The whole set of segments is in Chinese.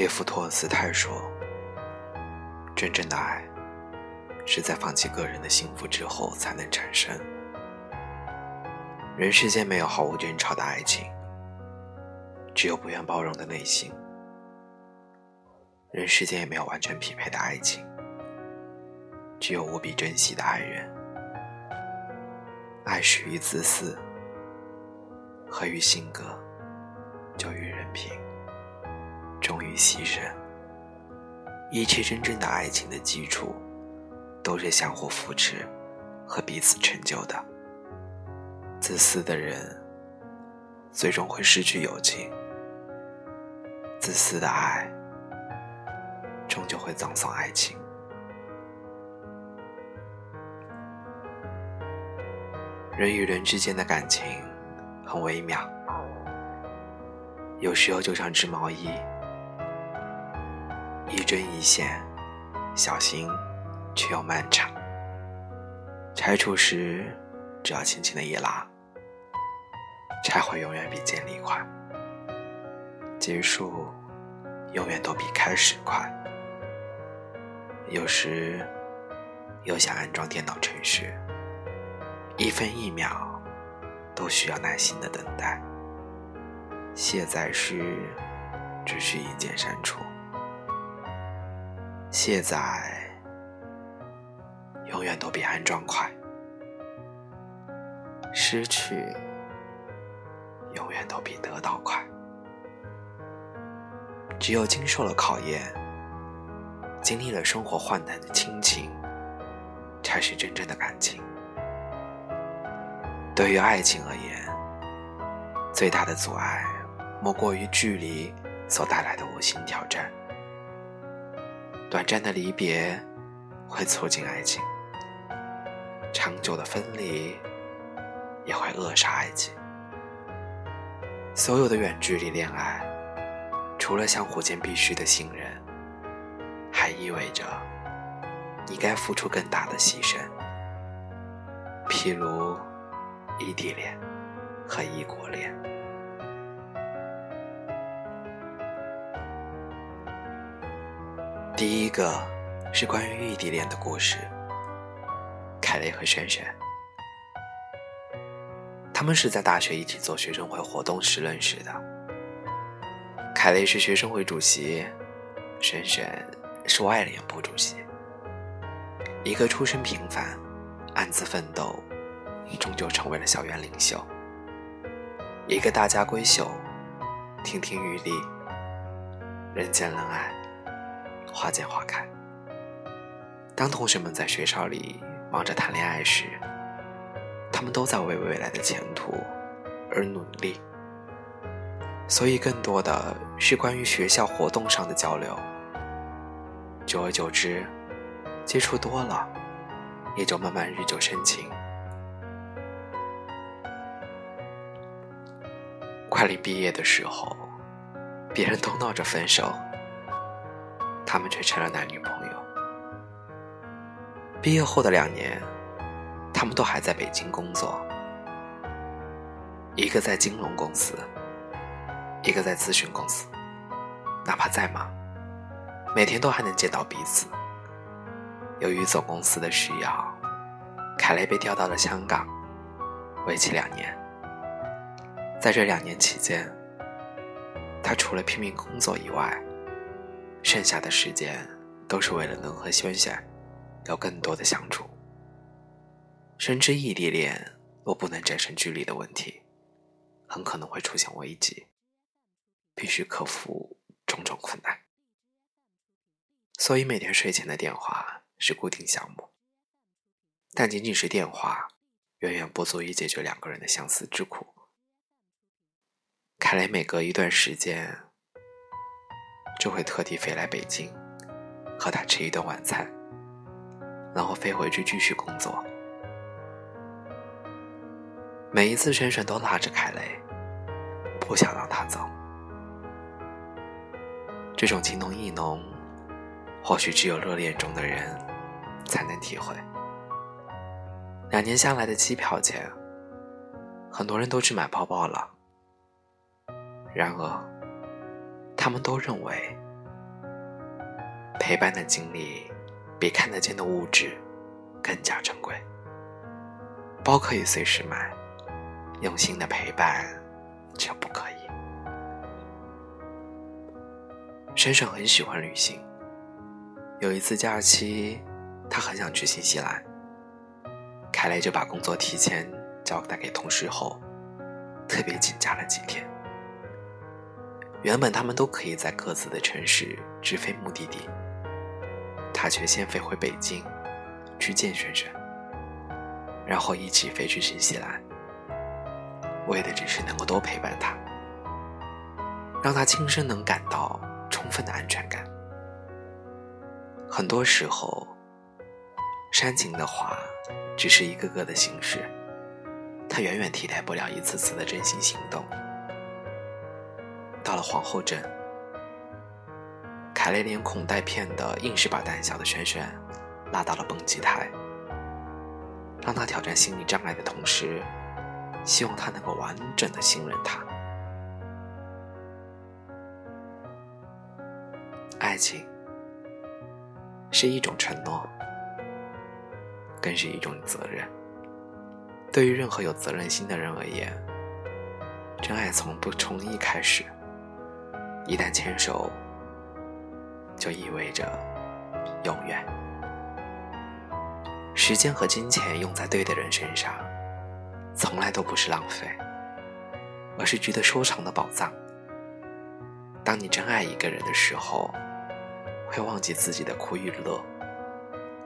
列夫·托尔斯泰说：“真正的爱，是在放弃个人的幸福之后才能产生。人世间没有毫无争吵的爱情，只有不愿包容的内心。人世间也没有完全匹配的爱情，只有无比珍惜的爱人。爱始于自私，合于性格，就于人品。”忠于牺牲，一切真正的爱情的基础，都是相互扶持和彼此成就的。自私的人，最终会失去友情；自私的爱，终究会葬送爱情。人与人之间的感情很微妙，有时候就像织毛衣。一针一线，小心却又漫长。拆除时，只要轻轻的一拉，拆毁永远比建立快，结束永远都比开始快。有时又想安装电脑程序，一分一秒都需要耐心的等待。卸载时，只需一键删除。卸载永远都比安装快，失去永远都比得到快。只有经受了考验，经历了生活患难的亲情，才是真正的感情。对于爱情而言，最大的阻碍莫过于距离所带来的无形挑战。短暂的离别会促进爱情，长久的分离也会扼杀爱情。所有的远距离恋爱，除了相互间必须的信任，还意味着你该付出更大的牺牲。譬如异地恋和异国恋。第一个是关于异地恋的故事。凯雷和轩轩，他们是在大学一起做学生会活动时认识的。凯雷是学生会主席，轩轩是外联部主席。一个出身平凡、暗自奋斗，终究成为了校园领袖；一个大家闺秀，亭亭玉立，人见人爱。花见花开。当同学们在学校里忙着谈恋爱时，他们都在为未来的前途而努力。所以，更多的是关于学校活动上的交流。久而久之，接触多了，也就慢慢日久生情。快临毕业的时候，别人都闹着分手。他们却成了男女朋友。毕业后的两年，他们都还在北京工作，一个在金融公司，一个在咨询公司。哪怕再忙，每天都还能见到彼此。由于总公司的需要，凯雷被调到了香港，为期两年。在这两年期间，他除了拼命工作以外，剩下的时间都是为了能和萱萱有更多的相处。深知异地恋若不能战胜距离的问题，很可能会出现危机，必须克服种种困难。所以每天睡前的电话是固定项目，但仅仅是电话，远远不足以解决两个人的相思之苦。凯雷每隔一段时间。就会特地飞来北京，和他吃一顿晚餐，然后飞回去继续工作。每一次，轩轩都拉着凯雷，不想让他走。这种情浓意浓，或许只有热恋中的人才能体会。两年下来的机票钱，很多人都去买包包了。然而。他们都认为，陪伴的经历比看得见的物质更加珍贵。包可以随时买，用心的陪伴就不可以。珊珊很喜欢旅行，有一次假期，她很想去新西兰。凯雷就把工作提前交代给同事后，特别请假了几天。原本他们都可以在各自的城市直飞目的地，他却先飞回北京，去见轩轩，然后一起飞去新西兰，为的只是能够多陪伴他，让他亲身能感到充分的安全感。很多时候，煽情的话只是一个个的形式，它远远替代不了一次次的真心行动。到了皇后镇，凯雷连哄带骗的，硬是把胆小的轩轩拉到了蹦极台，让他挑战心理障碍的同时，希望他能够完整的信任他。爱情是一种承诺，更是一种责任。对于任何有责任心的人而言，真爱从不从一开始。一旦牵手，就意味着永远。时间和金钱用在对的人身上，从来都不是浪费，而是值得收藏的宝藏。当你真爱一个人的时候，会忘记自己的苦与乐，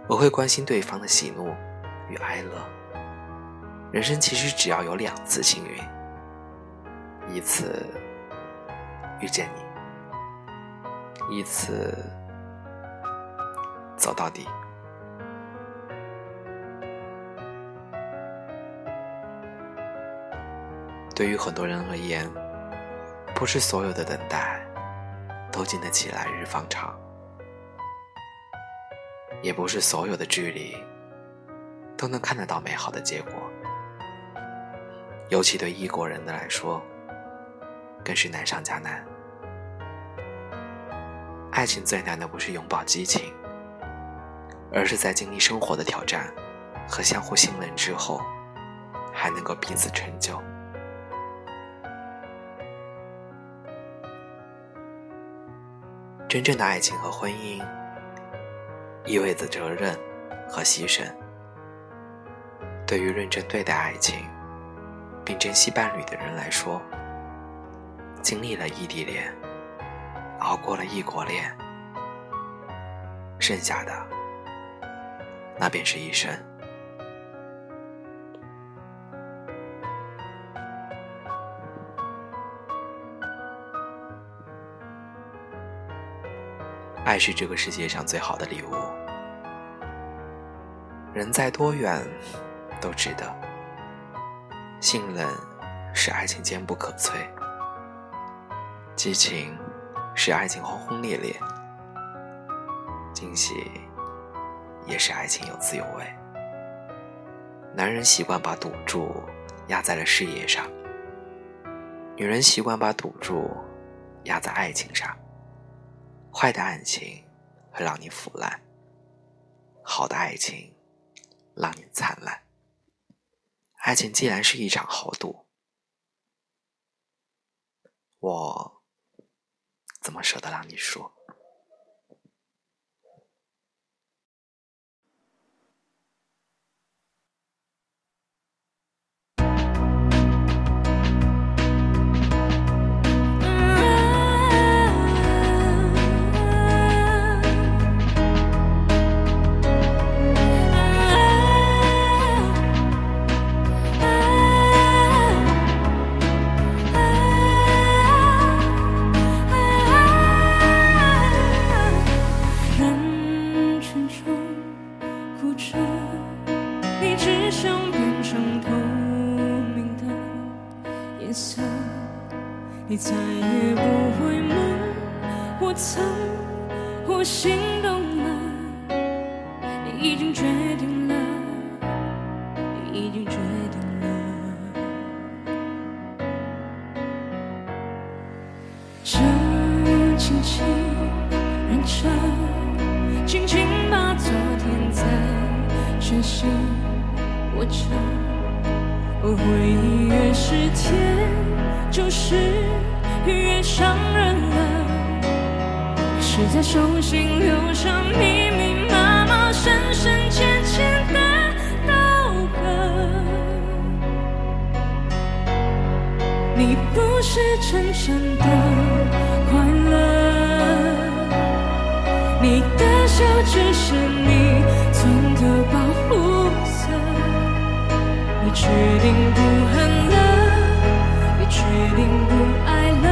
我会关心对方的喜怒与哀乐。人生其实只要有两次幸运，一次遇见你。一次走到底。对于很多人而言，不是所有的等待都经得起来日方长，也不是所有的距离都能看得到美好的结果。尤其对异国人的来说，更是难上加难。爱情最难的不是拥抱激情，而是在经历生活的挑战和相互信任之后，还能够彼此成就。真正的爱情和婚姻，意味着责任和牺牲。对于认真对待爱情，并珍惜伴侣的人来说，经历了异地恋。熬过了异国恋，剩下的那便是一生。爱是这个世界上最好的礼物，人在多远都值得。信任是爱情坚不可摧，激情。是爱情轰轰烈烈，惊喜也是爱情有滋有味。男人习惯把赌注压在了事业上，女人习惯把赌注压在爱情上。坏的爱情会让你腐烂，好的爱情让你灿烂。爱情既然是一场豪赌，我。怎么舍得让你说？已经决定了已经决定了。就轻轻认真轻轻把昨天在全心我却回忆越是甜就是越伤人了。是在手心留下秘密深深浅浅的刀割，你不是真正的快乐。你的笑只是你存的保护色。你决定不恨了，你决定不爱了，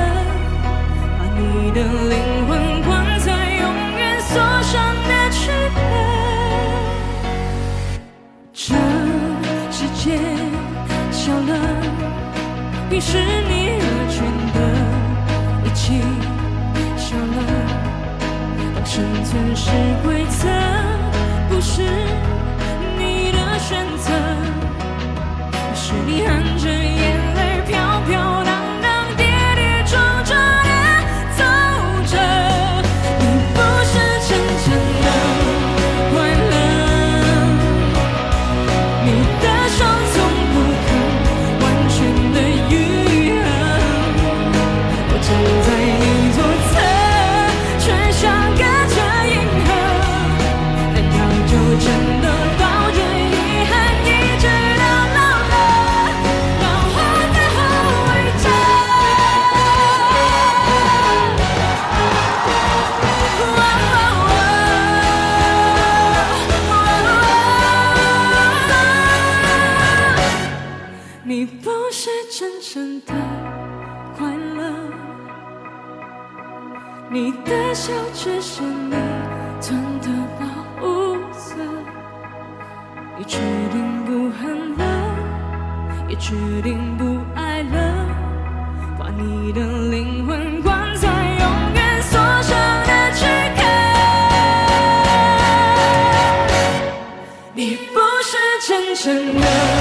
把你的灵。是规则，不是你的选择。决定不恨了也决定不爱了把你的灵魂关在永远锁上的躯壳你不是真正的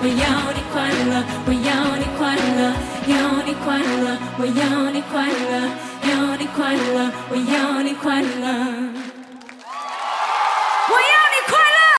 我要你快乐我要你快乐要你快乐我要你快乐要你快乐我要你快乐。